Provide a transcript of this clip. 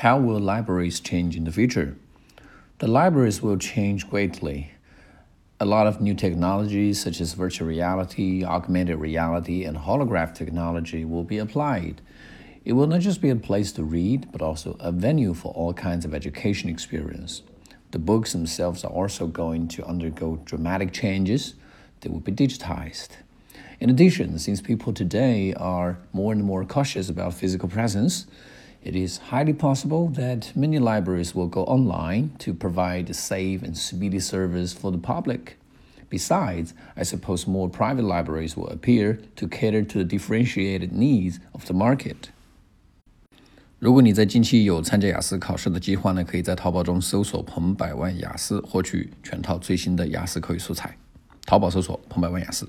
How will libraries change in the future? The libraries will change greatly. A lot of new technologies such as virtual reality, augmented reality, and holograph technology will be applied. It will not just be a place to read, but also a venue for all kinds of education experience. The books themselves are also going to undergo dramatic changes. They will be digitized. In addition, since people today are more and more cautious about physical presence, it is highly possible that many libraries will go online to provide a safe and speedy service for the public. Besides, I suppose more private libraries will appear to cater to the differentiated needs of the market. 如果你在近期有参加雅思考试的计划呢，可以在淘宝中搜索“彭百万雅思”，获取全套最新的雅思口语素材。淘宝搜索“彭百万雅思”。